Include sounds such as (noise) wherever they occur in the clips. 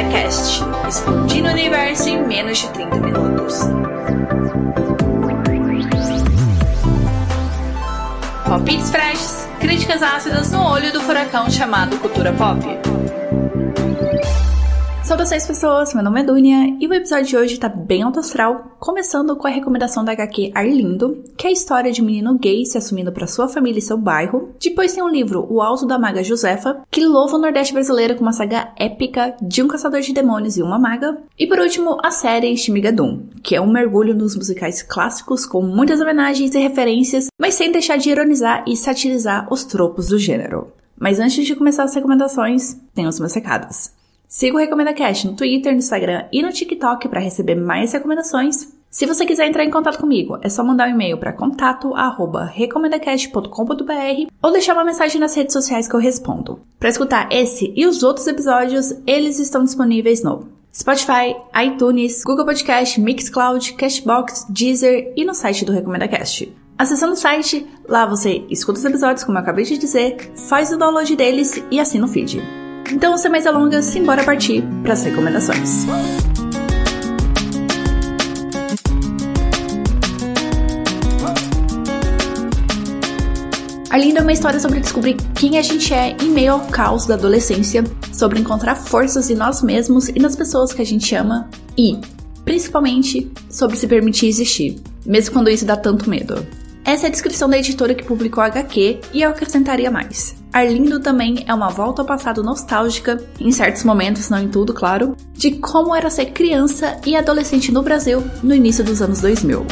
Recomenda Cast, explodindo o universo em menos de 30 minutos. Palpites freshes, críticas ácidas no olho do furacão chamado cultura pop. Saudações pessoas, meu nome é Dunia e o episódio de hoje tá bem alto astral, começando com a recomendação da HQ Arlindo, que é a história de um menino gay se assumindo para sua família e seu bairro. Depois tem o livro O Alto da Maga Josefa, que louva o Nordeste brasileiro com uma saga épica de um caçador de demônios e uma maga. E por último, a série Shmigadum, que é um mergulho nos musicais clássicos com muitas homenagens e referências, mas sem deixar de ironizar e satirizar os tropos do gênero. Mas antes de começar as recomendações, tem os meus recados. Siga o Recomenda Cash no Twitter, no Instagram e no TikTok para receber mais recomendações. Se você quiser entrar em contato comigo, é só mandar um e-mail para contato@recomendacast.com.br ou deixar uma mensagem nas redes sociais que eu respondo. Para escutar esse e os outros episódios, eles estão disponíveis no Spotify, iTunes, Google Podcast, Mixcloud, Cashbox, Deezer e no site do Recomenda Cast. Acessando o site, lá você escuta os episódios, como eu acabei de dizer, faz o download deles e assina o feed. Então, sem mais delongas, simbora partir para as recomendações. Arlinda é uma história sobre descobrir quem a gente é em meio ao caos da adolescência, sobre encontrar forças em nós mesmos e nas pessoas que a gente ama e, principalmente, sobre se permitir existir, mesmo quando isso dá tanto medo. Essa é a descrição da editora que publicou a HQ e eu acrescentaria mais. Arlindo também é uma volta ao passado nostálgica, em certos momentos, não em tudo, claro, de como era ser criança e adolescente no Brasil no início dos anos 2000.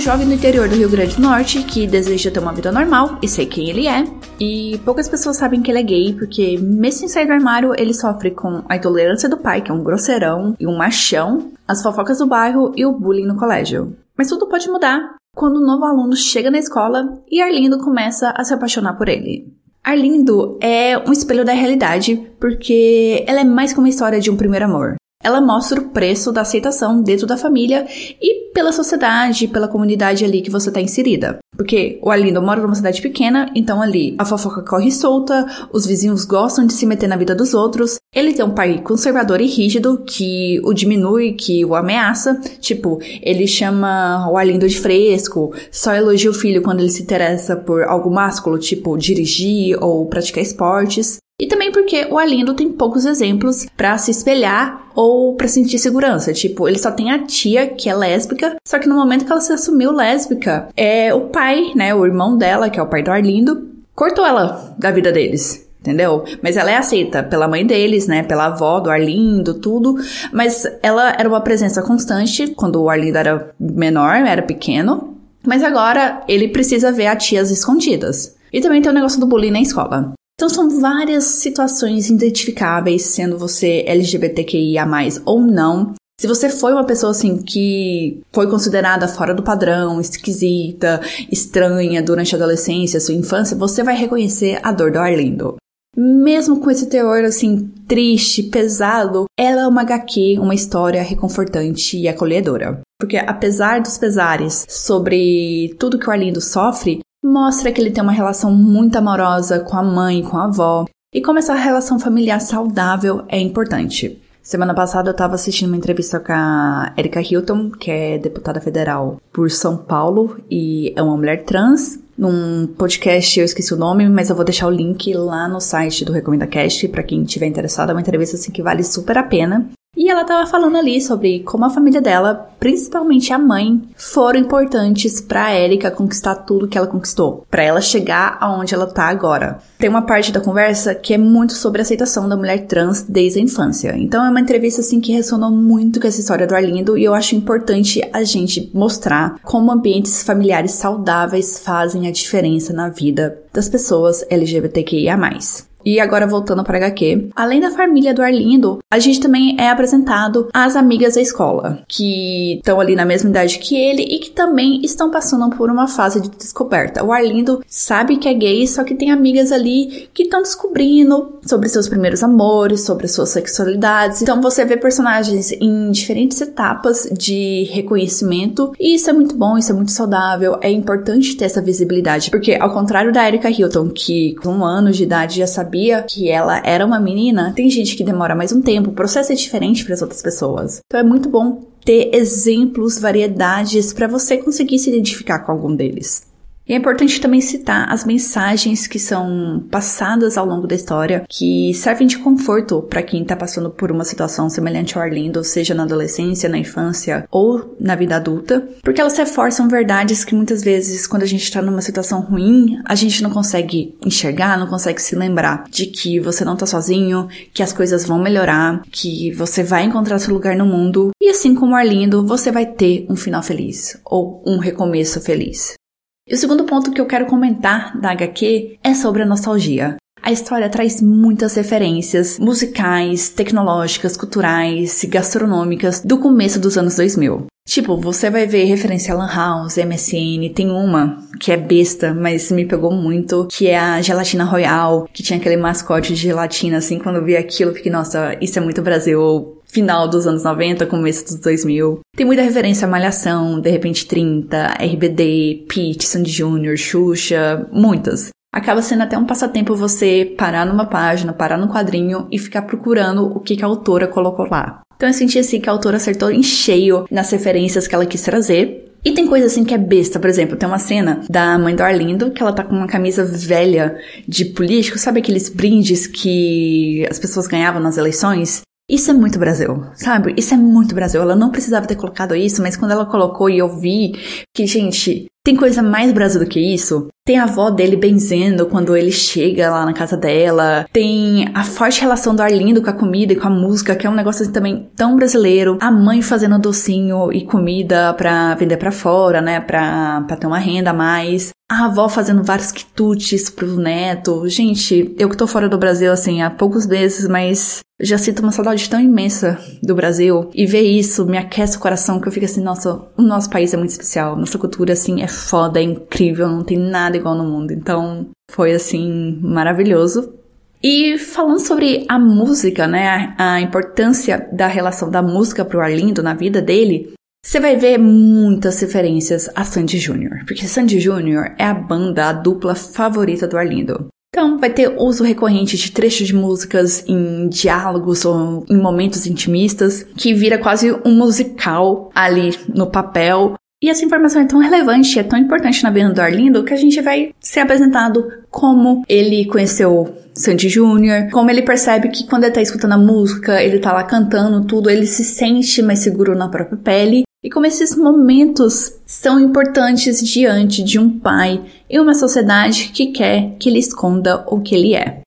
Jovem do interior do Rio Grande do Norte que deseja ter uma vida normal e sei quem ele é. E poucas pessoas sabem que ele é gay, porque mesmo sem sair do armário, ele sofre com a intolerância do pai, que é um grosseirão e um machão, as fofocas do bairro e o bullying no colégio. Mas tudo pode mudar quando um novo aluno chega na escola e Arlindo começa a se apaixonar por ele. Arlindo é um espelho da realidade, porque ela é mais que uma história de um primeiro amor. Ela mostra o preço da aceitação dentro da família e pela sociedade, pela comunidade ali que você está inserida. Porque o Arlindo mora numa cidade pequena, então ali a fofoca corre solta, os vizinhos gostam de se meter na vida dos outros. Ele tem um pai conservador e rígido que o diminui, que o ameaça. Tipo, ele chama o Arlindo de fresco, só elogia o filho quando ele se interessa por algo másculo, tipo dirigir ou praticar esportes. E também porque o Arlindo tem poucos exemplos para se espelhar ou para sentir segurança. Tipo, ele só tem a tia que é lésbica, só que no momento que ela se assumiu lésbica, é o pai, né, o irmão dela, que é o pai do Arlindo, cortou ela da vida deles. Entendeu? Mas ela é aceita pela mãe deles, né? Pela avó do Arlindo, tudo. Mas ela era uma presença constante quando o Arlindo era menor, era pequeno. Mas agora ele precisa ver a tias escondidas. E também tem o negócio do bullying na escola. Então são várias situações identificáveis, sendo você LGBTQIA+, ou não. Se você foi uma pessoa assim que foi considerada fora do padrão, esquisita, estranha durante a adolescência, sua infância, você vai reconhecer a dor do Arlindo. Mesmo com esse teor assim triste, pesado, ela é uma HQ, uma história reconfortante e acolhedora. Porque apesar dos pesares sobre tudo que o Arlindo sofre, mostra que ele tem uma relação muito amorosa com a mãe, com a avó, e como essa relação familiar saudável é importante. Semana passada eu estava assistindo uma entrevista com a Erika Hilton, que é deputada federal por São Paulo e é uma mulher trans. Num podcast, eu esqueci o nome, mas eu vou deixar o link lá no site do Recomenda Cast para quem tiver interessado. É uma entrevista assim que vale super a pena. E ela estava falando ali sobre como a família dela, principalmente a mãe, foram importantes para Erika conquistar tudo que ela conquistou, para ela chegar aonde ela tá agora. Tem uma parte da conversa que é muito sobre a aceitação da mulher trans desde a infância. Então é uma entrevista assim que ressonou muito com essa história do Arlindo e eu acho importante a gente mostrar como ambientes familiares saudáveis fazem a diferença na vida das pessoas LGBTQIA+. E agora voltando para HQ, além da família do Arlindo, a gente também é apresentado às amigas da escola, que estão ali na mesma idade que ele e que também estão passando por uma fase de descoberta. O Arlindo sabe que é gay, só que tem amigas ali que estão descobrindo sobre seus primeiros amores, sobre suas sexualidades. Então você vê personagens em diferentes etapas de reconhecimento e isso é muito bom, isso é muito saudável, é importante ter essa visibilidade, porque ao contrário da Erika Hilton, que com um ano de idade já sabia sabia que ela era uma menina, tem gente que demora mais um tempo, o processo é diferente para as outras pessoas. Então é muito bom ter exemplos, variedades para você conseguir se identificar com algum deles. E é importante também citar as mensagens que são passadas ao longo da história, que servem de conforto para quem está passando por uma situação semelhante ao Arlindo, seja na adolescência, na infância ou na vida adulta, porque elas reforçam verdades que muitas vezes, quando a gente está numa situação ruim, a gente não consegue enxergar, não consegue se lembrar de que você não está sozinho, que as coisas vão melhorar, que você vai encontrar seu lugar no mundo, e assim como Arlindo, você vai ter um final feliz ou um recomeço feliz. E o segundo ponto que eu quero comentar da HQ é sobre a nostalgia. A história traz muitas referências musicais, tecnológicas, culturais, gastronômicas do começo dos anos 2000. Tipo, você vai ver referência a Lan House, MSN, tem uma que é besta, mas me pegou muito, que é a Gelatina Royal, que tinha aquele mascote de gelatina, assim, quando eu vi aquilo, fiquei, nossa, isso é muito Brasil, final dos anos 90, começo dos 2000. Tem muita referência a Malhação, De Repente 30, RBD, Pete, Sandy Jr., Xuxa, muitas. Acaba sendo até um passatempo você parar numa página, parar no quadrinho e ficar procurando o que, que a autora colocou lá. Então eu senti assim que a autora acertou em cheio nas referências que ela quis trazer. E tem coisa assim que é besta, por exemplo, tem uma cena da mãe do Arlindo que ela tá com uma camisa velha de político, sabe aqueles brindes que as pessoas ganhavam nas eleições? Isso é muito Brasil, sabe? Isso é muito Brasil. Ela não precisava ter colocado isso, mas quando ela colocou e eu vi que, gente, tem coisa mais Brasil do que isso? Tem a avó dele benzendo quando ele chega lá na casa dela. Tem a forte relação do Arlindo com a comida e com a música, que é um negócio assim também tão brasileiro. A mãe fazendo docinho e comida pra vender pra fora, né? Pra, pra ter uma renda a mais. A avó fazendo vários quitutes pro neto. Gente, eu que tô fora do Brasil, assim, há poucos meses, mas já sinto uma saudade tão imensa do Brasil. E ver isso me aquece o coração, que eu fico assim, nossa, o nosso país é muito especial. Nossa cultura, assim, é foda, é incrível, não tem nada igual no mundo. Então, foi assim, maravilhoso. E falando sobre a música, né, a importância da relação da música pro Arlindo na vida dele, você vai ver muitas referências a Sandy Júnior, porque Sandy Júnior é a banda, a dupla favorita do Arlindo. Então, vai ter uso recorrente de trechos de músicas em diálogos ou em momentos intimistas, que vira quase um musical ali no papel. E essa informação é tão relevante, é tão importante na vida do Arlindo, que a gente vai ser apresentado como ele conheceu Sandy Júnior, como ele percebe que quando ele tá escutando a música, ele tá lá cantando tudo, ele se sente mais seguro na própria pele e como esses momentos são importantes diante de um pai e uma sociedade que quer que ele esconda o que ele é.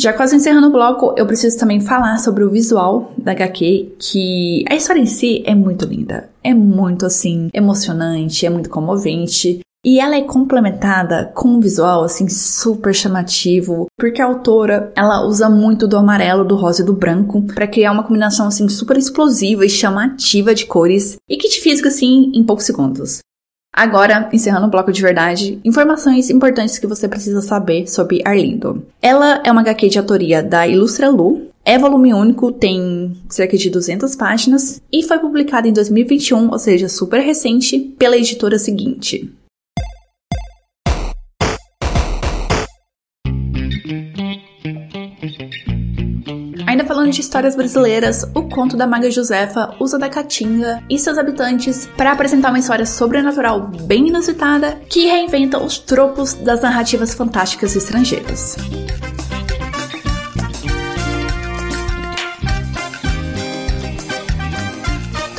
Já quase encerrando o bloco, eu preciso também falar sobre o visual da HQ, que a história em si é muito linda. É muito assim, emocionante, é muito comovente. E ela é complementada com um visual assim super chamativo, porque a autora, ela usa muito do amarelo, do rosa e do branco para criar uma combinação assim super explosiva e chamativa de cores e que te fisga assim em poucos segundos. Agora, encerrando o bloco de verdade, informações importantes que você precisa saber sobre Arlindo. Ela é uma HQ de autoria da Ilustra Lu, é volume único, tem cerca de 200 páginas e foi publicada em 2021, ou seja, super recente, pela editora seguinte. Falando de histórias brasileiras, o conto da Maga Josefa usa da Caatinga e seus habitantes para apresentar uma história sobrenatural bem inusitada que reinventa os tropos das narrativas fantásticas estrangeiras.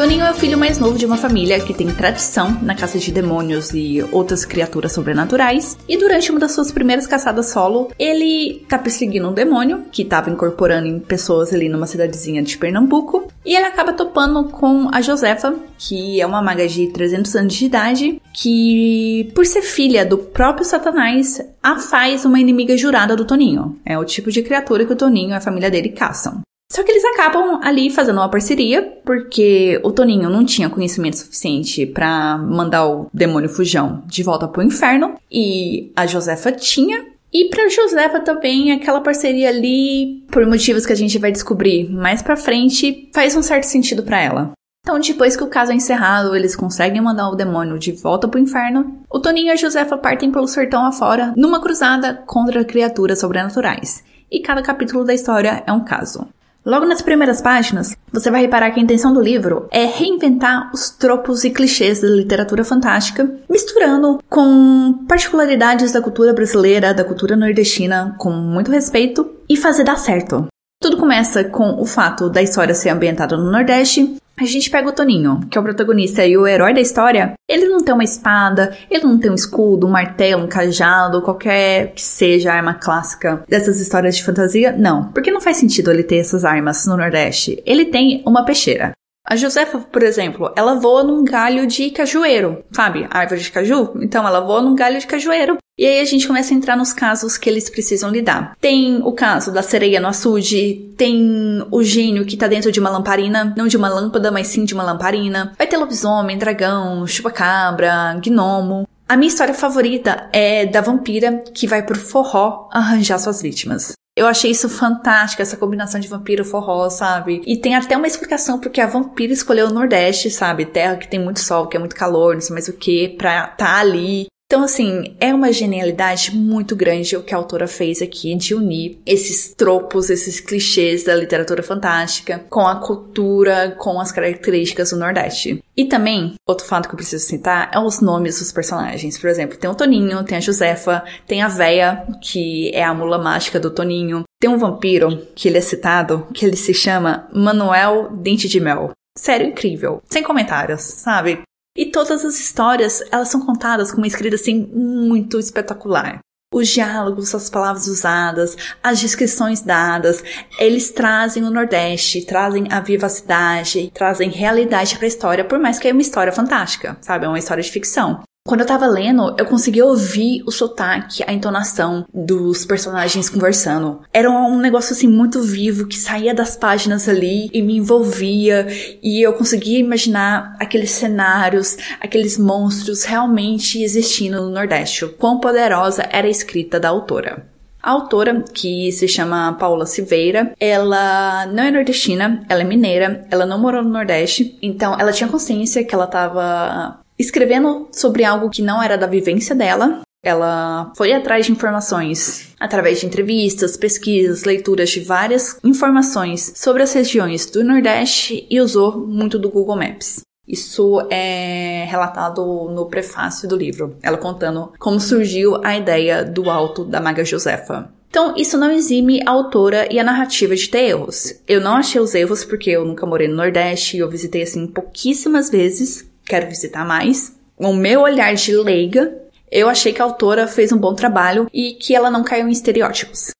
Toninho é o filho mais novo de uma família que tem tradição na caça de demônios e outras criaturas sobrenaturais. E durante uma das suas primeiras caçadas solo, ele tá perseguindo um demônio que tava incorporando em pessoas ali numa cidadezinha de Pernambuco. E ele acaba topando com a Josefa, que é uma maga de 300 anos de idade, que, por ser filha do próprio Satanás, a faz uma inimiga jurada do Toninho. É o tipo de criatura que o Toninho e a família dele caçam. Só que eles acabam ali fazendo uma parceria, porque o Toninho não tinha conhecimento suficiente para mandar o demônio fujão de volta pro inferno, e a Josefa tinha. E pra Josefa também, aquela parceria ali, por motivos que a gente vai descobrir mais pra frente, faz um certo sentido para ela. Então, depois que o caso é encerrado, eles conseguem mandar o demônio de volta pro inferno. O Toninho e a Josefa partem pelo sertão afora numa cruzada contra criaturas sobrenaturais. E cada capítulo da história é um caso. Logo nas primeiras páginas, você vai reparar que a intenção do livro é reinventar os tropos e clichês da literatura fantástica, misturando com particularidades da cultura brasileira, da cultura nordestina, com muito respeito, e fazer dar certo. Tudo começa com o fato da história ser ambientada no Nordeste, a gente pega o Toninho, que é o protagonista e o herói da história. Ele não tem uma espada, ele não tem um escudo, um martelo, um cajado, qualquer que seja a arma clássica dessas histórias de fantasia. Não, porque não faz sentido ele ter essas armas no Nordeste. Ele tem uma peixeira. A Josefa, por exemplo, ela voa num galho de cajueiro, sabe? árvore de caju. Então ela voa num galho de cajueiro. E aí a gente começa a entrar nos casos que eles precisam lidar. Tem o caso da sereia no açude, tem o gênio que tá dentro de uma lamparina, não de uma lâmpada, mas sim de uma lamparina. Vai ter lobisomem, dragão, chupacabra, gnomo. A minha história favorita é da vampira que vai pro forró arranjar suas vítimas. Eu achei isso fantástico, essa combinação de vampiro forró, sabe? E tem até uma explicação porque a vampira escolheu o Nordeste, sabe? Terra que tem muito sol, que é muito calor, não sei mais o que, pra tá ali. Então, assim, é uma genialidade muito grande o que a autora fez aqui de unir esses tropos, esses clichês da literatura fantástica com a cultura, com as características do Nordeste. E também, outro fato que eu preciso citar é os nomes dos personagens. Por exemplo, tem o Toninho, tem a Josefa, tem a Véia, que é a mula mágica do Toninho. Tem um vampiro, que ele é citado, que ele se chama Manuel Dente de Mel. Sério, incrível. Sem comentários, sabe? E todas as histórias, elas são contadas com uma escrita assim muito espetacular. Os diálogos, as palavras usadas, as descrições dadas, eles trazem o Nordeste, trazem a vivacidade, trazem realidade para a história, por mais que é uma história fantástica, sabe? É uma história de ficção. Quando eu tava lendo, eu consegui ouvir o sotaque, a entonação dos personagens conversando. Era um negócio assim muito vivo que saía das páginas ali e me envolvia e eu conseguia imaginar aqueles cenários, aqueles monstros realmente existindo no Nordeste. Quão poderosa era a escrita da autora. A autora, que se chama Paula Silveira, ela não é nordestina, ela é mineira, ela não morou no Nordeste, então ela tinha consciência que ela estava escrevendo sobre algo que não era da vivência dela. Ela foi atrás de informações através de entrevistas, pesquisas, leituras de várias informações sobre as regiões do Nordeste e usou muito do Google Maps. Isso é relatado no prefácio do livro, ela contando como surgiu a ideia do alto da Maga Josefa. Então, isso não exime a autora e a narrativa de ter erros. Eu não achei os erros porque eu nunca morei no Nordeste e eu visitei assim pouquíssimas vezes, quero visitar mais. O meu olhar de leiga, eu achei que a autora fez um bom trabalho e que ela não caiu em estereótipos.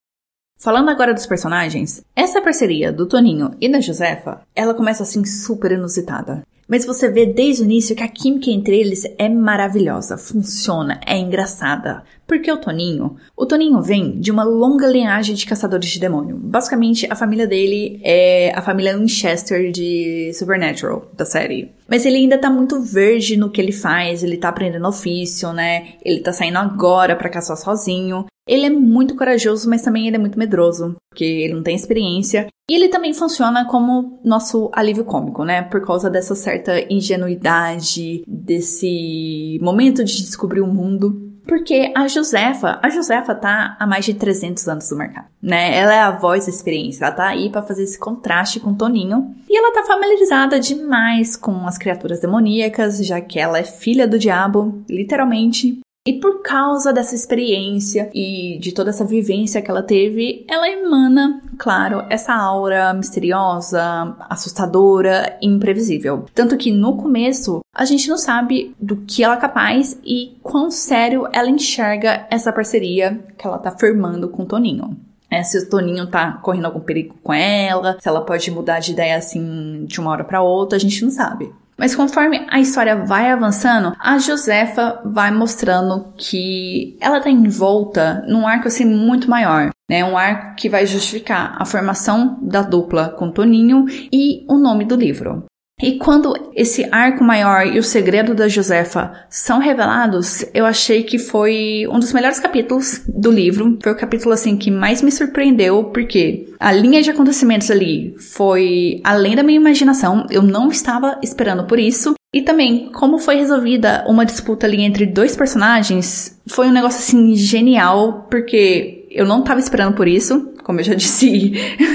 Falando agora dos personagens, essa parceria do Toninho e da Josefa, ela começa assim super inusitada. Mas você vê desde o início que a química entre eles é maravilhosa, funciona, é engraçada. Porque o Toninho, o Toninho vem de uma longa linhagem de caçadores de demônio. Basicamente, a família dele é a família Winchester de Supernatural, da série. Mas ele ainda tá muito verde no que ele faz, ele tá aprendendo ofício, né? Ele tá saindo agora para caçar sozinho. Ele é muito corajoso, mas também ele é muito medroso, porque ele não tem experiência. E ele também funciona como nosso alívio cômico, né? Por causa dessa certa ingenuidade, desse momento de descobrir o mundo. Porque a Josefa, a Josefa tá há mais de 300 anos no mercado, né? Ela é a voz da experiência, ela tá aí para fazer esse contraste com o Toninho. E ela tá familiarizada demais com as criaturas demoníacas, já que ela é filha do diabo, literalmente. E por causa dessa experiência e de toda essa vivência que ela teve, ela emana, claro, essa aura misteriosa, assustadora e imprevisível. Tanto que no começo a gente não sabe do que ela é capaz e quão sério ela enxerga essa parceria que ela tá firmando com o Toninho. É, se o Toninho tá correndo algum perigo com ela, se ela pode mudar de ideia assim de uma hora para outra, a gente não sabe. Mas conforme a história vai avançando, a Josefa vai mostrando que ela tá envolta num arco assim muito maior. Né, um arco que vai justificar a formação da dupla com Toninho e o nome do livro. E quando esse arco maior e o segredo da Josefa são revelados, eu achei que foi um dos melhores capítulos do livro. Foi o capítulo assim que mais me surpreendeu, porque a linha de acontecimentos ali foi além da minha imaginação. Eu não estava esperando por isso. E também, como foi resolvida uma disputa ali entre dois personagens, foi um negócio assim genial, porque eu não estava esperando por isso, como eu já (laughs) disse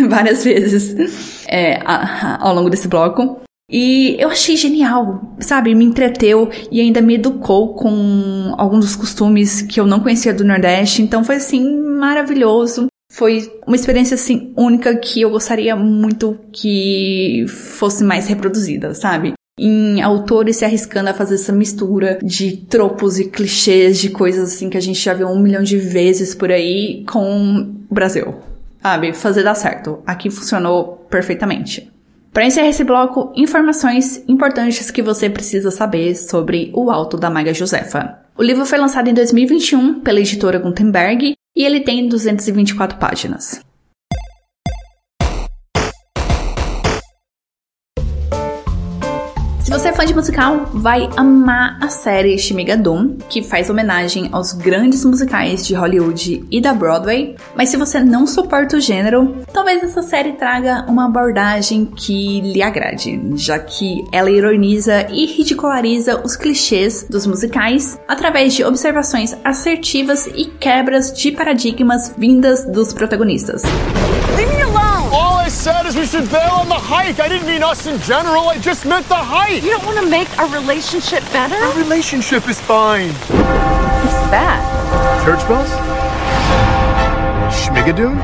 várias vezes é, ao longo desse bloco. E eu achei genial, sabe? Me entreteu e ainda me educou com alguns dos costumes que eu não conhecia do Nordeste. Então foi assim maravilhoso. Foi uma experiência assim única que eu gostaria muito que fosse mais reproduzida, sabe? Em autores se arriscando a fazer essa mistura de tropos e clichês de coisas assim que a gente já viu um milhão de vezes por aí com o Brasil. Sabe? Fazer dar certo. Aqui funcionou perfeitamente. Para encerrar esse bloco, informações importantes que você precisa saber sobre o Alto da Maga Josefa. O livro foi lançado em 2021 pela editora Gutenberg e ele tem 224 páginas. Fã de musical, vai amar a série Shmigadum, que faz homenagem aos grandes musicais de Hollywood e da Broadway. Mas se você não suporta o gênero, talvez essa série traga uma abordagem que lhe agrade, já que ela ironiza e ridiculariza os clichês dos musicais através de observações assertivas e quebras de paradigmas vindas dos protagonistas. I said is we should bail on the hike. I didn't mean us in general. I just meant the hike. You don't want to make our relationship better? Our relationship is fine. What's that? Church bells? Schmigadoon?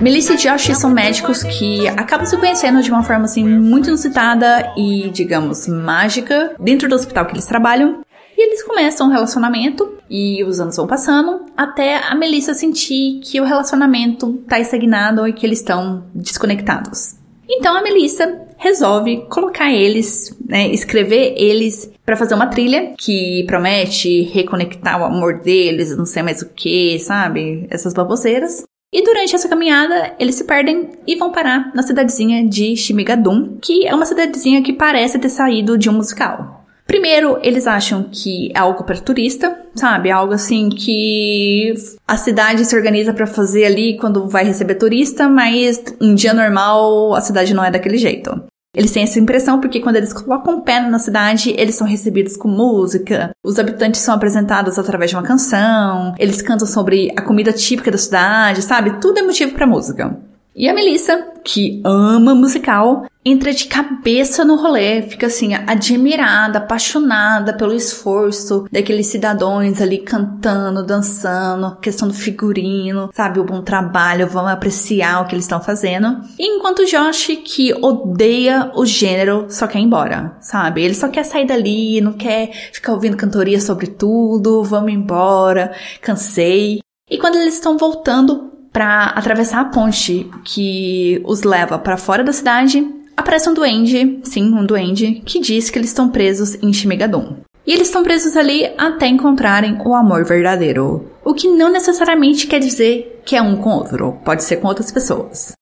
Melissa e Josh são médicos que acabam se conhecendo de uma forma assim muito inusitada e, digamos, mágica dentro do hospital que eles trabalham. E eles começam um relacionamento e os anos vão passando até a Melissa sentir que o relacionamento tá estagnado e que eles estão desconectados. Então a Melissa resolve colocar eles, né, escrever eles para fazer uma trilha que promete reconectar o amor deles, não sei mais o que, sabe? Essas baboseiras. E durante essa caminhada, eles se perdem e vão parar na cidadezinha de Shimigadum, que é uma cidadezinha que parece ter saído de um musical. Primeiro, eles acham que é algo para turista, sabe? Algo assim que a cidade se organiza para fazer ali quando vai receber turista, mas um dia normal a cidade não é daquele jeito. Eles têm essa impressão porque quando eles colocam o pé na cidade, eles são recebidos com música, os habitantes são apresentados através de uma canção, eles cantam sobre a comida típica da cidade, sabe? Tudo é motivo para música. E a Melissa, que ama musical, entra de cabeça no rolê, fica assim, admirada, apaixonada pelo esforço daqueles cidadãos ali cantando, dançando, questão do figurino, sabe, o bom trabalho, vamos apreciar o que eles estão fazendo. E enquanto Josh, que odeia o gênero, só quer ir embora, sabe? Ele só quer sair dali, não quer ficar ouvindo cantoria sobre tudo, vamos embora, cansei. E quando eles estão voltando para atravessar a ponte que os leva para fora da cidade, aparece um duende, sim, um duende, que diz que eles estão presos em Shimigadon. E eles estão presos ali até encontrarem o amor verdadeiro. O que não necessariamente quer dizer que é um com outro, pode ser com outras pessoas.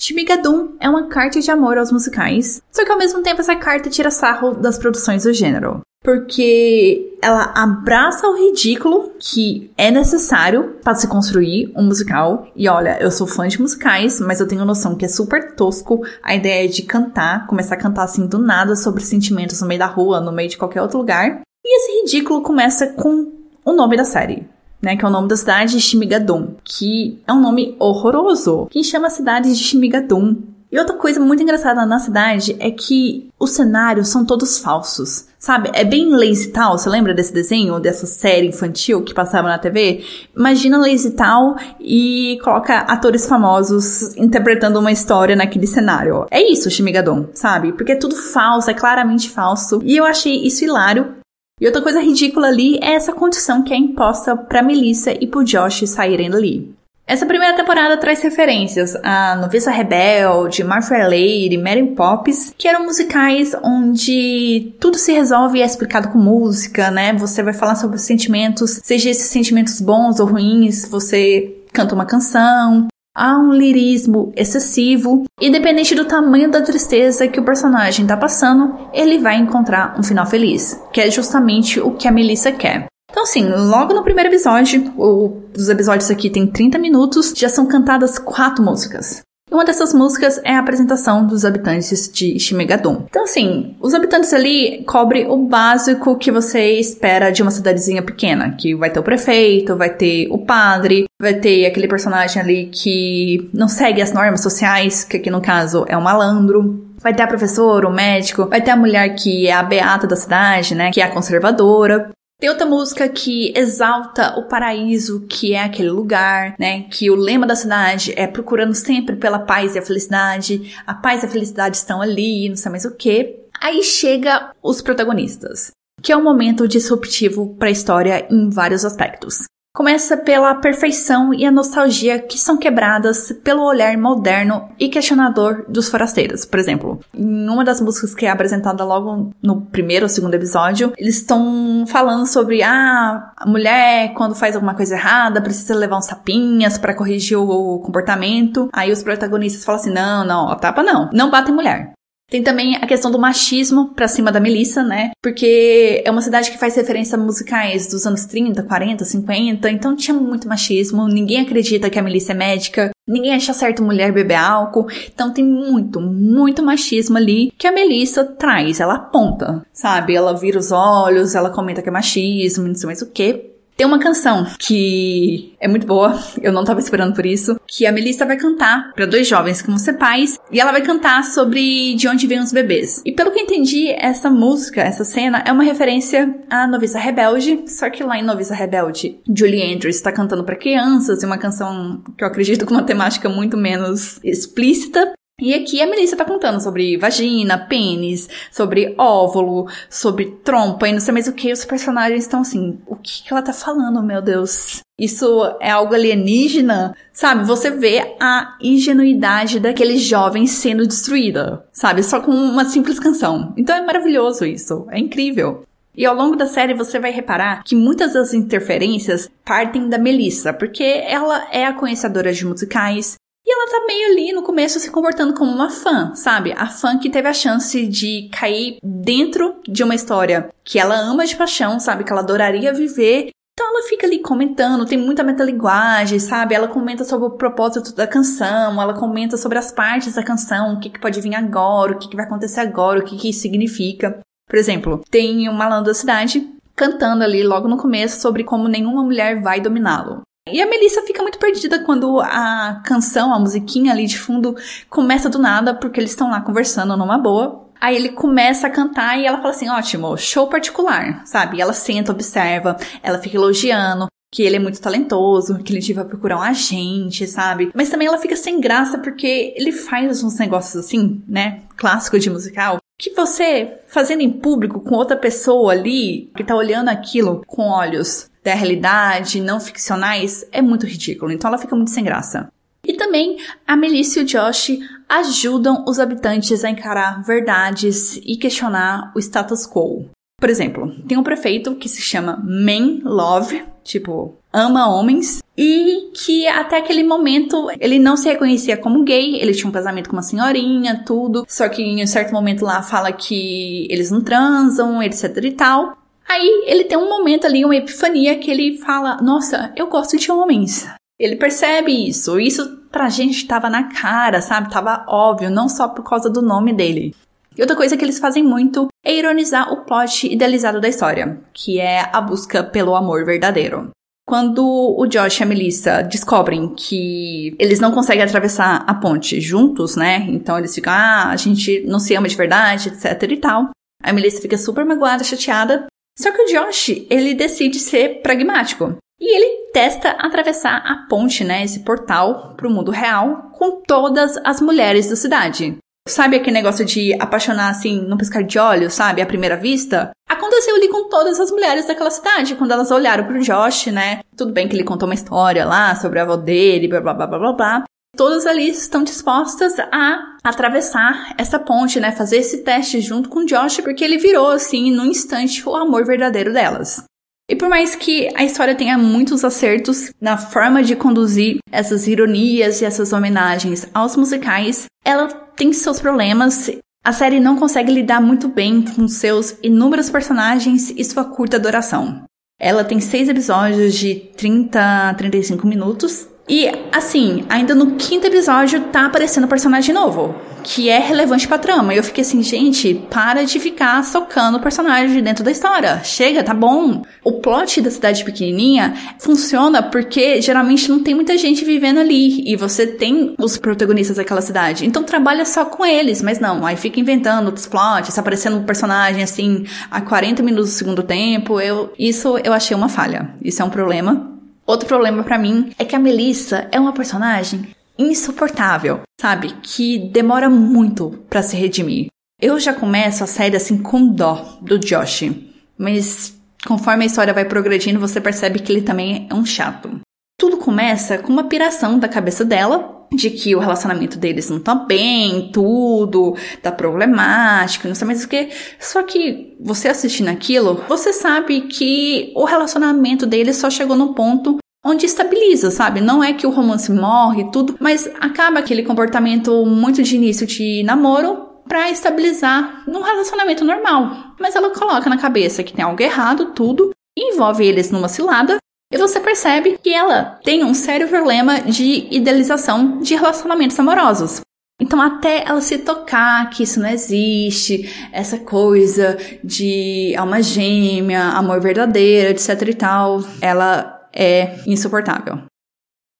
Shimigadum é uma carta de amor aos musicais, só que ao mesmo tempo essa carta tira sarro das produções do gênero porque ela abraça o ridículo que é necessário para se construir um musical. E olha, eu sou fã de musicais, mas eu tenho noção que é super tosco a ideia de cantar, começar a cantar assim do nada sobre sentimentos no meio da rua, no meio de qualquer outro lugar. E esse ridículo começa com o nome da série. Né, que é o nome da cidade de Shimigadum, que é um nome horroroso. Quem chama a cidade de Shimigadum E outra coisa muito engraçada na cidade é que os cenários são todos falsos. Sabe? É bem Lazy Town. Você lembra desse desenho, dessa série infantil que passava na TV? Imagina Lazy Town e coloca atores famosos interpretando uma história naquele cenário. É isso, Shimigadon, sabe? Porque é tudo falso, é claramente falso. E eu achei isso hilário. E outra coisa ridícula ali é essa condição que é imposta pra Melissa e pro Josh saírem dali. Essa primeira temporada traz referências a Noviça Rebelde, My Fair Lady, Mary Poppins, que eram musicais onde tudo se resolve e é explicado com música, né? Você vai falar sobre os sentimentos, seja esses sentimentos bons ou ruins, você canta uma canção. Há um lirismo excessivo, independente do tamanho da tristeza que o personagem tá passando, ele vai encontrar um final feliz, que é justamente o que a Melissa quer. Então, assim, logo no primeiro episódio, o, os episódios aqui tem 30 minutos, já são cantadas quatro músicas. Uma dessas músicas é a apresentação dos habitantes de Shimegadon. Então, assim, os habitantes ali cobrem o básico que você espera de uma cidadezinha pequena, que vai ter o prefeito, vai ter o padre, vai ter aquele personagem ali que não segue as normas sociais, que aqui no caso é o malandro. Vai ter a professora, o médico, vai ter a mulher que é a beata da cidade, né, que é a conservadora. Tem outra música que exalta o paraíso, que é aquele lugar, né? Que o lema da cidade é procurando sempre pela paz e a felicidade. A paz e a felicidade estão ali, não sei mais o que. Aí chega os protagonistas, que é um momento disruptivo para a história em vários aspectos. Começa pela perfeição e a nostalgia que são quebradas pelo olhar moderno e questionador dos forasteiros. Por exemplo, em uma das músicas que é apresentada logo no primeiro ou segundo episódio, eles estão falando sobre ah, a mulher quando faz alguma coisa errada precisa levar uns tapinhas para corrigir o comportamento. Aí os protagonistas falam assim: "Não, não, a tapa não. Não bate mulher". Tem também a questão do machismo pra cima da Melissa, né? Porque é uma cidade que faz referência a musicais dos anos 30, 40, 50, então tinha muito machismo, ninguém acredita que a Melissa é médica, ninguém acha certo mulher beber álcool, então tem muito, muito machismo ali que a Melissa traz, ela aponta, sabe? Ela vira os olhos, ela comenta que é machismo, não sei mais o que. Tem uma canção que é muito boa, eu não tava esperando por isso, que a Melissa vai cantar para dois jovens que vão ser pais, e ela vai cantar sobre de onde vêm os bebês. E pelo que eu entendi, essa música, essa cena, é uma referência à Noviça Rebelde, só que lá em Noviça Rebelde, Julie Andrews está cantando para crianças, e uma canção que eu acredito com uma temática muito menos explícita, e aqui a Melissa tá contando sobre vagina, pênis, sobre óvulo, sobre trompa e não sei mais o que. Os personagens estão assim, o que, que ela tá falando, meu Deus? Isso é algo alienígena? Sabe, você vê a ingenuidade daqueles jovens sendo destruída, sabe? Só com uma simples canção. Então é maravilhoso isso, é incrível. E ao longo da série você vai reparar que muitas das interferências partem da Melissa, porque ela é a conhecedora de musicais, e ela tá meio ali no começo se comportando como uma fã, sabe? A fã que teve a chance de cair dentro de uma história que ela ama de paixão, sabe? Que ela adoraria viver. Então ela fica ali comentando, tem muita metalinguagem, sabe? Ela comenta sobre o propósito da canção, ela comenta sobre as partes da canção, o que, que pode vir agora, o que, que vai acontecer agora, o que, que isso significa. Por exemplo, tem um malandro da cidade cantando ali logo no começo sobre como nenhuma mulher vai dominá-lo. E a Melissa fica muito perdida quando a canção, a musiquinha ali de fundo, começa do nada, porque eles estão lá conversando numa boa. Aí ele começa a cantar e ela fala assim: ótimo, show particular, sabe? E ela senta, observa, ela fica elogiando que ele é muito talentoso, que ele devia procurar um agente, sabe? Mas também ela fica sem graça porque ele faz uns negócios assim, né? Clássico de musical. Que você, fazendo em público com outra pessoa ali, que tá olhando aquilo com olhos da realidade, não ficcionais, é muito ridículo. Então ela fica muito sem graça. E também a Melissa e o Josh ajudam os habitantes a encarar verdades e questionar o status quo. Por exemplo, tem um prefeito que se chama Man Love, tipo, ama homens, e que até aquele momento ele não se reconhecia como gay, ele tinha um casamento com uma senhorinha, tudo, só que em um certo momento lá fala que eles não transam, etc e tal. Aí ele tem um momento ali, uma epifania, que ele fala: Nossa, eu gosto de homens. Ele percebe isso. Isso pra gente tava na cara, sabe? Tava óbvio, não só por causa do nome dele. E outra coisa que eles fazem muito é ironizar o plot idealizado da história, que é a busca pelo amor verdadeiro. quando o Josh e a Melissa descobrem que eles não conseguem atravessar a ponte juntos, né? Então eles ficam, ah, a gente não se ama de verdade, etc e tal. A Melissa fica super magoada, chateada. Só que o Josh, ele decide ser pragmático. E ele testa atravessar a ponte, né, esse portal para o mundo real com todas as mulheres da cidade. Sabe aquele negócio de apaixonar assim, no piscar de olhos, sabe, à primeira vista? Aconteceu ali com todas as mulheres daquela cidade, quando elas olharam pro Josh, né? Tudo bem que ele contou uma história lá sobre a avó dele, blá blá blá blá blá. Todas ali estão dispostas a atravessar essa ponte, né? Fazer esse teste junto com Josh, porque ele virou, assim, num instante, o amor verdadeiro delas. E por mais que a história tenha muitos acertos na forma de conduzir essas ironias e essas homenagens aos musicais, ela tem seus problemas. A série não consegue lidar muito bem com seus inúmeros personagens e sua curta duração. Ela tem seis episódios de 30 a 35 minutos e assim, ainda no quinto episódio tá aparecendo um personagem novo, que é relevante pra trama. E eu fiquei assim, gente, para de ficar socando o personagem dentro da história. Chega, tá bom. O plot da cidade pequenininha funciona porque geralmente não tem muita gente vivendo ali e você tem os protagonistas daquela cidade. Então trabalha só com eles, mas não, aí fica inventando outros plots, aparecendo um personagem assim a 40 minutos do segundo tempo. Eu, isso eu achei uma falha. Isso é um problema. Outro problema para mim é que a Melissa é uma personagem insuportável, sabe? Que demora muito para se redimir. Eu já começo a sair assim com dó do Josh, mas conforme a história vai progredindo, você percebe que ele também é um chato. Tudo começa com uma piração da cabeça dela de que o relacionamento deles não tá bem, tudo tá problemático, não sei mais o que. Só que você assistindo aquilo, você sabe que o relacionamento deles só chegou no ponto onde estabiliza, sabe? Não é que o romance morre tudo, mas acaba aquele comportamento muito de início de namoro para estabilizar num relacionamento normal. Mas ela coloca na cabeça que tem algo errado, tudo, envolve eles numa cilada e você percebe que ela tem um sério problema de idealização de relacionamentos amorosos. Então, até ela se tocar que isso não existe, essa coisa de alma gêmea, amor verdadeiro, etc e tal, ela é insuportável.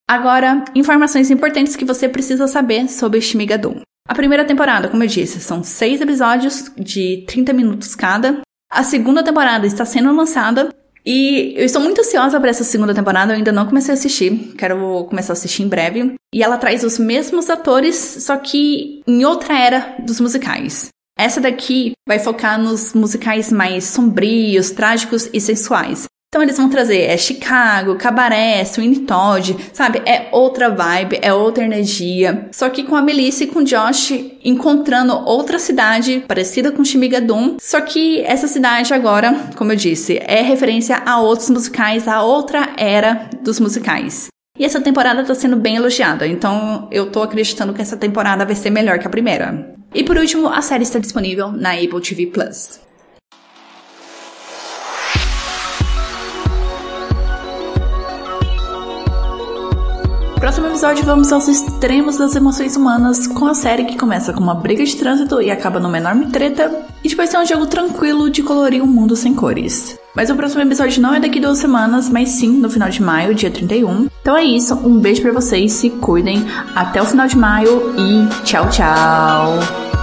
Agora, informações importantes que você precisa saber sobre Shmigadum. A primeira temporada, como eu disse, são seis episódios de 30 minutos cada. A segunda temporada está sendo lançada e eu estou muito ansiosa para essa segunda temporada, eu ainda não comecei a assistir, quero começar a assistir em breve. E ela traz os mesmos atores, só que em outra era dos musicais. Essa daqui vai focar nos musicais mais sombrios, trágicos e sensuais. Então eles vão trazer é Chicago, Cabaré, Sweeney Todd, sabe? É outra vibe, é outra energia. Só que com a Melissa e com o Josh encontrando outra cidade parecida com Shimigadum, só que essa cidade agora, como eu disse, é referência a outros musicais, a outra era dos musicais. E essa temporada tá sendo bem elogiada, então eu tô acreditando que essa temporada vai ser melhor que a primeira. E por último, a série está disponível na Apple TV Plus. Próximo episódio vamos aos extremos das emoções humanas com a série que começa com uma briga de trânsito e acaba numa enorme treta e depois tem um jogo tranquilo de colorir um mundo sem cores. Mas o próximo episódio não é daqui duas semanas, mas sim no final de maio, dia 31. Então é isso, um beijo para vocês, se cuidem, até o final de maio e tchau, tchau!